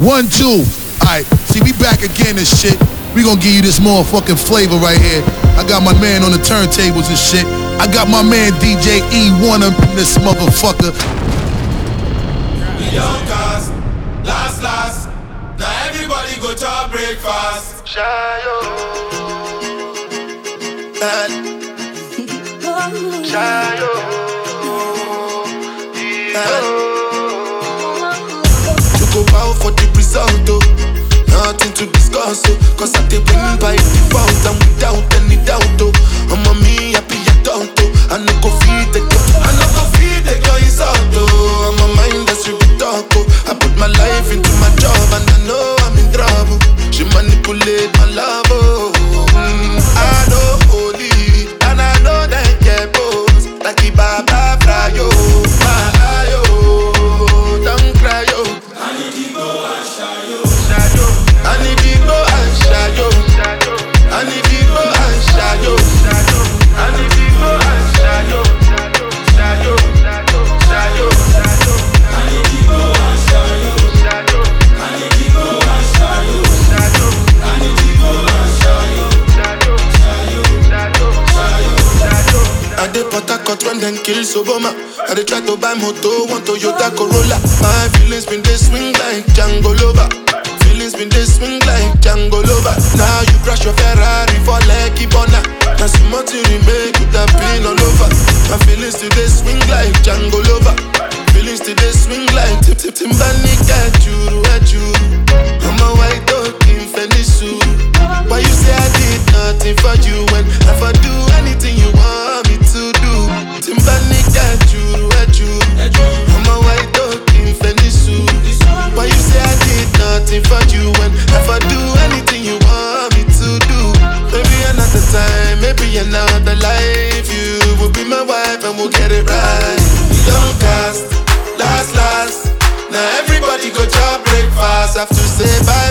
One, two. Alright, see, we back again and shit. We gonna give you this motherfucking flavor right here. I got my man on the turntables and shit. I got my man DJ E1 up in this motherfucker. We don't cast, last, last. Now everybody go to breakfast. Shayo. Shayo. Result, oh. Nothing to discuss, oh. Cause I did win by default and without kill Soboma. I dey try to buy moto, one Toyota Corolla. My feelings been they swing like Django Lover. Feelings been they swing like Django Lover. Now you crash your Ferrari for Lucky Bona. Now so much you remake with that pain all over. My feelings today swing like Django Lover. Feelings today swing like Tip Tip Timbani at you. I'm a white dog in Fenisu. Why you say I did nothing for you when if I do anything I did nothing for you when if I do anything you want me to do? Maybe another time, maybe another life. You will be my wife and we'll get it right. We don't cast, last, last. Now everybody go to breakfast. Have to say bye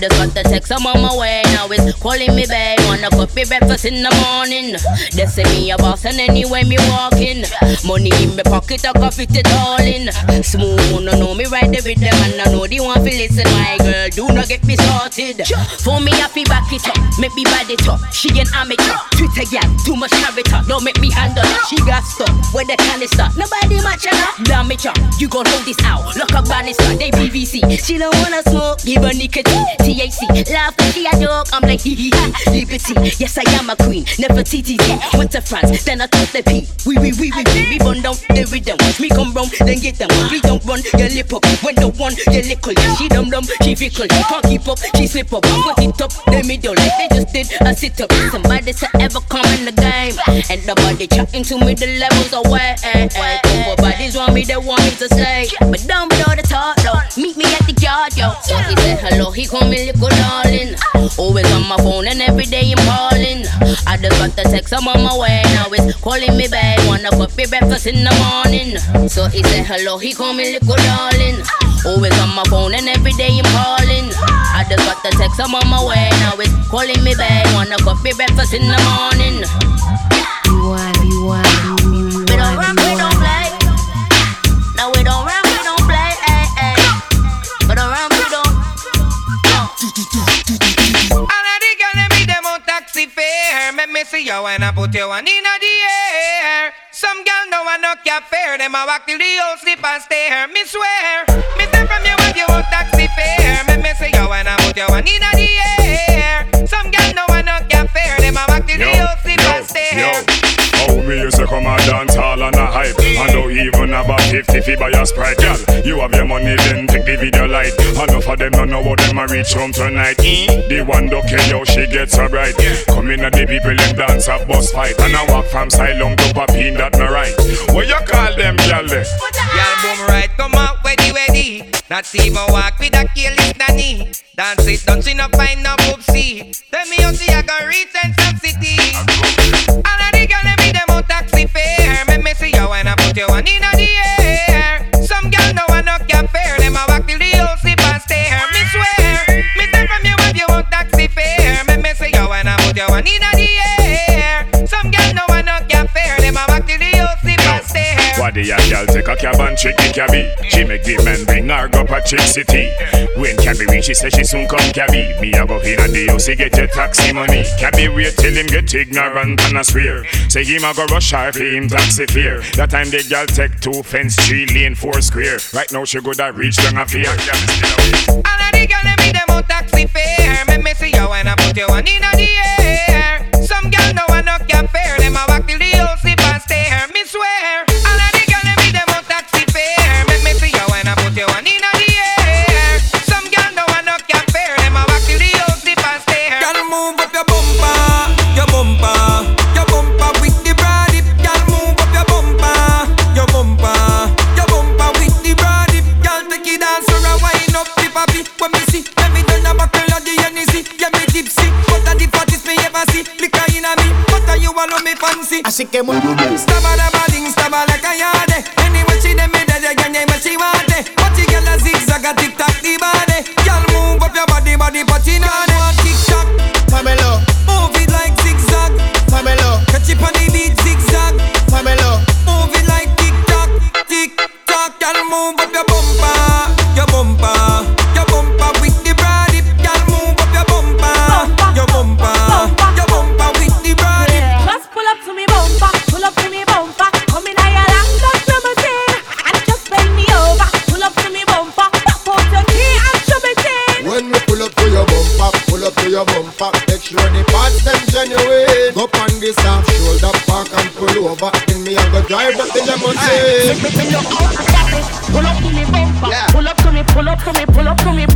just got the text, I'm on my way. Now it's calling me babe. Wanna coffee breakfast in the morning. They say me a boss and anyway me walking. Money in my pocket, I fit it all in. Smooth, no know me right there with them and I know they want to listen. My girl, do not get me started. For me, I feel back it up, make me bad it up. She an amateur, Twitter gal, too much character. Don't make me handle it. She got stuck where the canister. Nobody match her. Damn it. You gon' hold this out. Look up banister, they PVC. She don't wanna smoke, give her nicotine. THC, laugh, she a joke. I'm like, hee hee ha. Yes, I am a queen. Never TTT. Went to France, then I took the P. We, we, we, we, we, we burn down the rhythm. Me come round, then get them. We don't run your lip up. When the one, your lickle. She dumb dumb, she fickle. Can't keep up, she slip up. Put it up, the middle, like they just did a sit up. Somebody to ever come in the game. And nobody chatting to me, the levels away. Couple eh, eh. bodies want me, they want me to stay. But and every day I'm calling. I just got the text, I'm on my way. Now it's calling me back. Wanna coffee breakfast in the morning. So he said hello, he call me little darling. Always on my phone and every day I'm calling. I just got the text, I'm on my way. Now it's calling me back. Wanna coffee breakfast in the morning. You wanna, you wanna, you We don't run, wanna, we you don't Me you when I put you one in the air. Some girl no want no cap fare. Them a walk till the whole sleep and stare. Me swear, me say from you when you on taxi fare. Make me see you when I put you one in the air. You say come from a dance hall and a hype. And don't even have a 50 fee buy a sprite, girl. You have your money, then take the video light. Enough of them don't know what them a reach home tonight. The one don't care she gets so bright. Come in and the people in dance a bus fight. And I walk from Silong to Papine, that me right. What you call them, girl? Girl, boom right, come out, ready, ready. Not even walk with a careless nanny. Dance it, don't see no find no poopsie. Tell me how see I can reach and some city. When I put cab and trick the cabby? She make the man bring her go a chick city. When cabby reach, she say she soon come cabby. Me a go in and the house, he get your taxi money. Cabby wait till him get ignorant and a swear. Say him a go rush her for him taxi fare. That time the girl take two fence, three lane, four square. Right now she go that reach down a fear. All of the girl me them on taxi fare. Make me see you when I put you on in the air. Some girl no one no can fare. Them a walk till the whole sleep and stare. Me swear. Go drive up the. Pull up to me bumper, pull up to me, pull up to me, pull up to. Me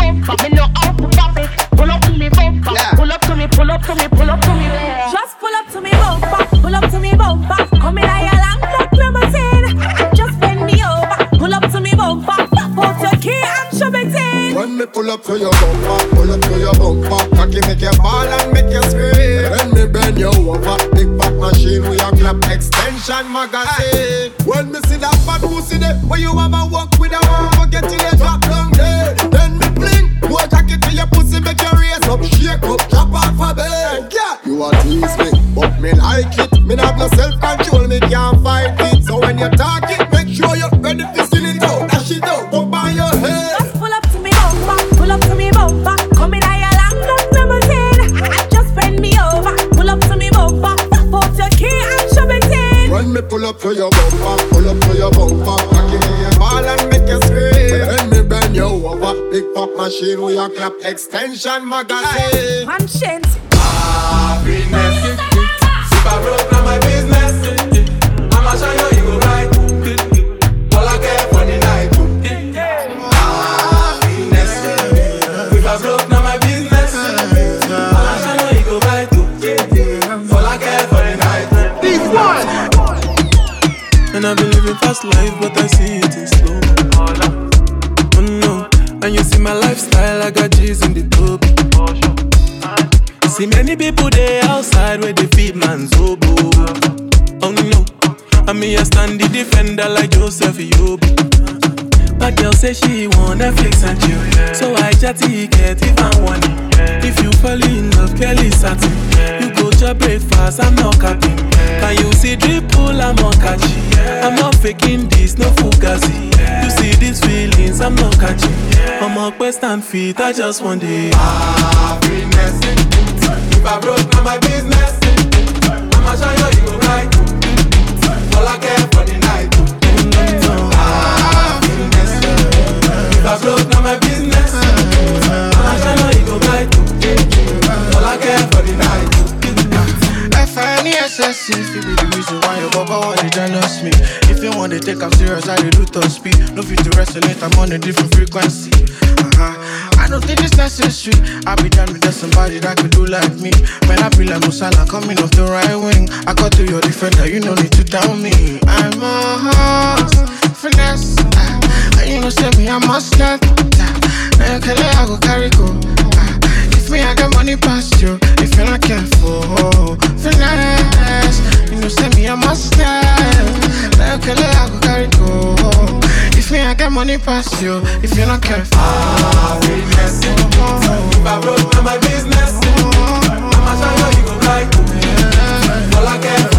When me see that fat pussy there, when you have a walk with a one, forget till you drop down there. Then me bling, more jacket to your pussy, make you raise up, shake up, drop off a bed. Yeah, you a tease me, but me like it. Me have no self control, me can't fight it. So when you talk it, me pull up to your bumper, pull up to your bumper, cocky me your ball and make you scream. Then me bend you over, big pop machine with your clap extension magazine. Konshens. Happiness. I broke down my business, Fast life, but I see it in slow. Oh no, and you see my lifestyle, I got G's in the top. See many people there outside where they feed man's oboe. Oh no, and me I stand the defender like Joseph Yobo. But girl say she want Netflix and chill, so I chat ticket if I want it. If you fall in love, Kelly satin. You go to breakfast, I'm not capping. Can you see drip pull, I'm not catching. I'm not faking this, no fugazi. You see these feelings, I'm not catching. I'm a quest and feet, I just want it. Happiness. If I broke down my business, I'm serious, I do top speed. No fit to resonate, I'm on a different frequency. Uh-huh. I don't think it's necessary. I'll be done with that somebody that could do like me. Man, I feel like Musala coming off the right wing. I got to your defender, you no need to down me. I'm a horse, finesse. Uh, you know, say me, I must not. Now, can I go carry go? If me, I got money past you. If you're not careful, finesse. You know, say me, must not. Now, can I go carry go? If me, I got money past you. If you're not careful, Ah, finesse. If I broke, my business. I'ma show you, you go like. All I care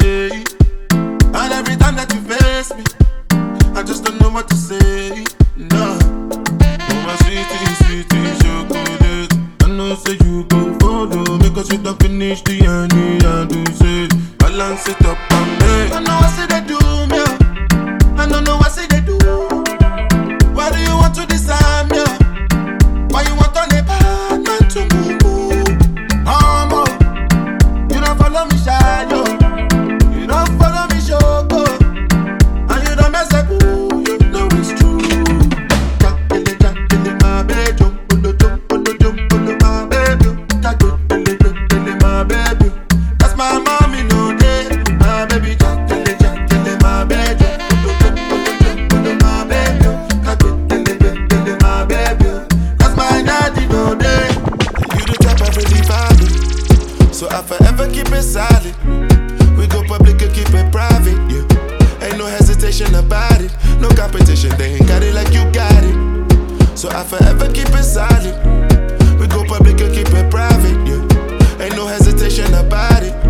say. I keep it solid. We go public and keep it private, yeah. Ain't no hesitation about it.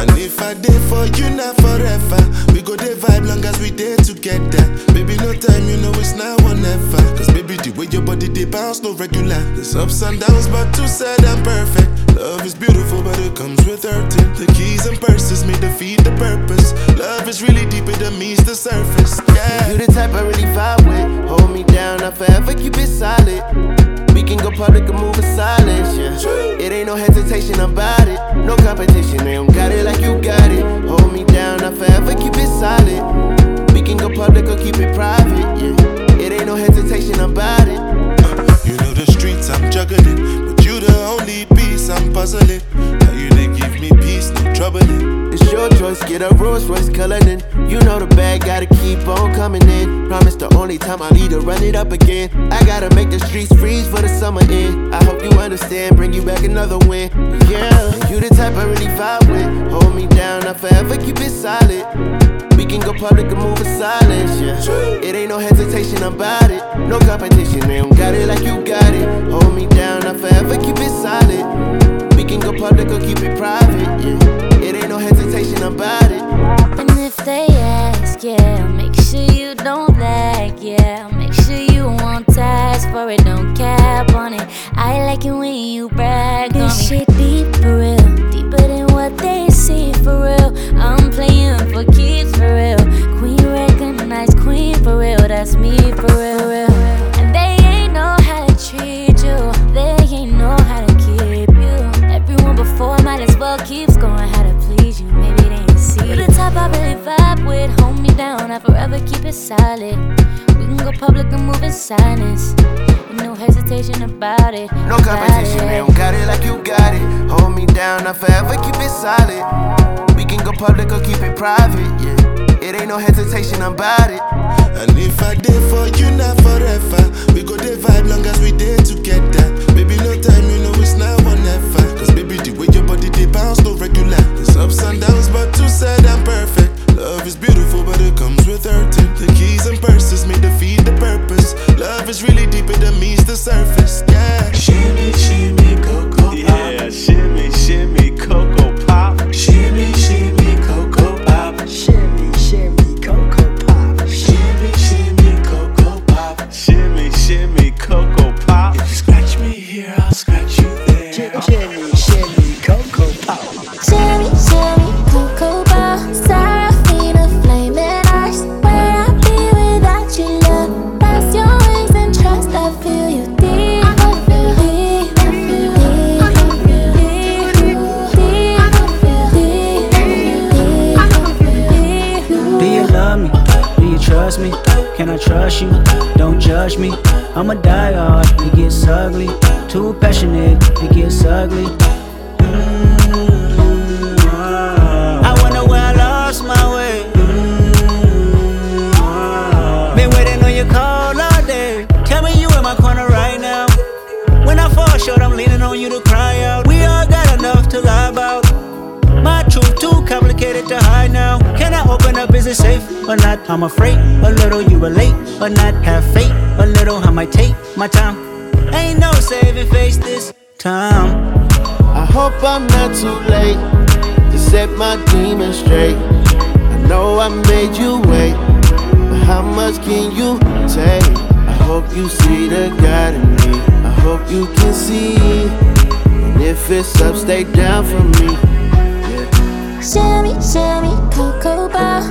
And if I did for you, not forever. We go dey vibe long as we there together. Baby, no time, you know it's now or never. Cause baby, the way your body they bounce, no regular. There's ups and downs, but too sad and perfect. Love is beautiful, but it comes with hurting. The keys and purses may defeat the purpose. Love is really deeper than meets the surface. Yeah. You the type I really vibe with. Hold me down, I'll forever keep it solid. We can go public and move in silence, yeah. It ain't no hesitation about it. No competition, they don't got it like you got it. Hold me down, I forever keep it solid. We can go public or keep it private, yeah. It ain't no hesitation about it. You know the streets I'm juggling, the only piece I'm puzzling. Now you they give me peace, no troubling. It's your choice, get a Rolls Royce colored in. You know the bag gotta keep on coming in. Promise the only time I leave to run it up again. I gotta make the streets freeze for the summer in. I hope you understand, bring you back another win. Yeah, you the type I really vibe with. Hold me down, I forever keep it solid. We can go public and move in silence, yeah. It ain't no hesitation about it. No competition, they don't got it like you got it. Hold me down, I forever keep it solid. We can go public or keep it private, yeah. It ain't no hesitation about it. And if they ask, yeah, make sure you don't lag, yeah. Make sure you won't task for it, don't cap on it. I like it when you brag playing for keeps for real. Queen recognized queen for real, that's me for real, real. And they ain't know how to treat you, they ain't know how to keep you. Everyone before might as well keeps going how to please you. Maybe they ain't see the type I really vibe with, hold me down, I forever keep it solid. We can go public and move in silence. No hesitation about it. No competition, it. they don't got it like you got it. Down, I forever keep it solid. We can go public or keep it private, yeah. It ain't no hesitation about it. And if I did for you, not forever. We go vibe long as we did together. To cry out. We all got enough to lie about. My truth too complicated to hide now. Can I open up? Is it safe or not? I'm afraid a little you relate, but not have faith. A little I might take my time. Ain't no saving face this time. I hope I'm not too late to set my demons straight. I know I made you wait, but how much can you take? I hope you see the God in me. I hope you can see. If it's up, stay down for me. Shimmy, shimmy, cocoa bar,